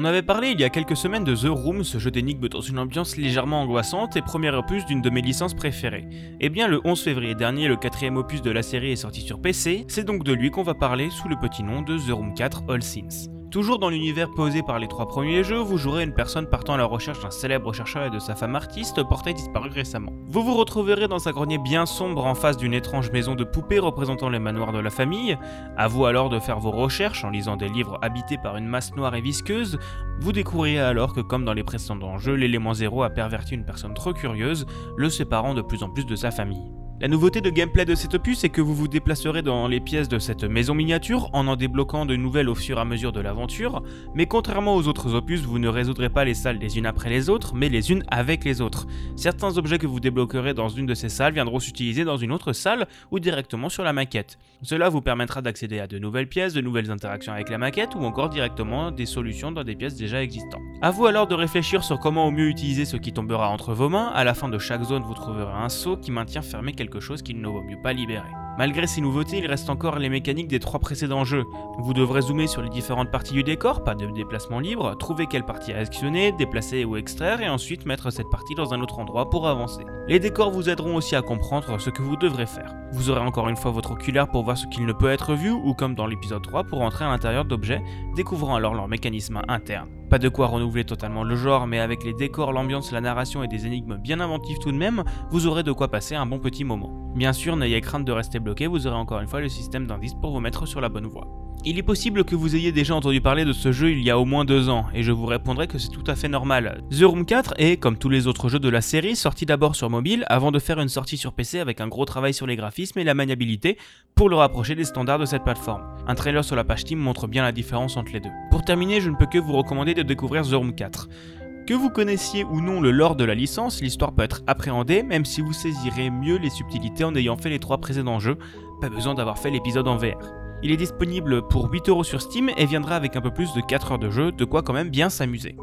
On avait parlé il y a quelques semaines de The Room, ce jeu d'énigmes dans une ambiance légèrement angoissante et premier opus d'une de mes licences préférées. Eh bien le 11 février dernier, le quatrième opus de la série est sorti sur PC, c'est donc de lui qu'on va parler sous le petit nom de The Room 4 All Sins. Toujours dans l'univers posé par les trois premiers jeux, vous jouerez une personne partant à la recherche d'un célèbre chercheur et de sa femme artiste portée disparue récemment. Vous vous retrouverez dans un grenier bien sombre en face d'une étrange maison de poupées représentant les manoirs de la famille. À vous alors de faire vos recherches en lisant des livres habités par une masse noire et visqueuse. Vous découvrirez alors que comme dans les précédents jeux, l'élément zéro a perverti une personne trop curieuse, le séparant de plus en plus de sa famille. La nouveauté de gameplay de cet opus est que vous vous déplacerez dans les pièces de cette maison miniature en en débloquant de nouvelles au fur et à mesure de l'aventure, mais contrairement aux autres opus, vous ne résoudrez pas les salles les unes après les autres, mais les unes avec les autres. Certains objets que vous débloquerez dans une de ces salles viendront s'utiliser dans une autre salle ou directement sur la maquette. Cela vous permettra d'accéder à de nouvelles pièces, de nouvelles interactions avec la maquette ou encore directement des solutions dans des pièces déjà existantes. A vous alors de réfléchir sur comment au mieux utiliser ce qui tombera entre vos mains. À la fin de chaque zone, vous trouverez un seau qui maintient fermé quelque chose qu'il ne vaut mieux pas libérer. Malgré ces nouveautés, il reste encore les mécaniques des trois précédents jeux. Vous devrez zoomer sur les différentes parties du décor, pas de déplacement libre, trouver quelle partie actionner, déplacer ou extraire et ensuite mettre cette partie dans un autre endroit pour avancer. Les décors vous aideront aussi à comprendre ce que vous devrez faire. Vous aurez encore une fois votre oculaire pour voir ce qu'il ne peut être vu ou comme dans l'épisode 3 pour entrer à l'intérieur d'objets, découvrant alors leur mécanisme interne. Pas de quoi renouveler totalement le genre, mais avec les décors, l'ambiance, la narration et des énigmes bien inventives tout de même, vous aurez de quoi passer un bon petit moment. Bien sûr, n'ayez crainte de rester bloqué, vous aurez encore une fois le système d'indice pour vous mettre sur la bonne voie. Il est possible que vous ayez déjà entendu parler de ce jeu il y a au moins deux ans, et je vous répondrai que c'est tout à fait normal. The Room 4 est, comme tous les autres jeux de la série, sorti d'abord sur mobile avant de faire une sortie sur PC avec un gros travail sur les graphismes et la maniabilité pour le rapprocher des standards de cette plateforme. Un trailer sur la page Steam montre bien la différence entre les deux. Pour terminer, je ne peux que vous recommander de découvrir The Room 4. Que vous connaissiez ou non le lore de la licence, l'histoire peut être appréhendée même si vous saisirez mieux les subtilités en ayant fait les trois précédents jeux, pas besoin d'avoir fait l'épisode en VR. Il est disponible pour 8€ sur Steam et viendra avec un peu plus de 4 heures de jeu, de quoi quand même bien s'amuser.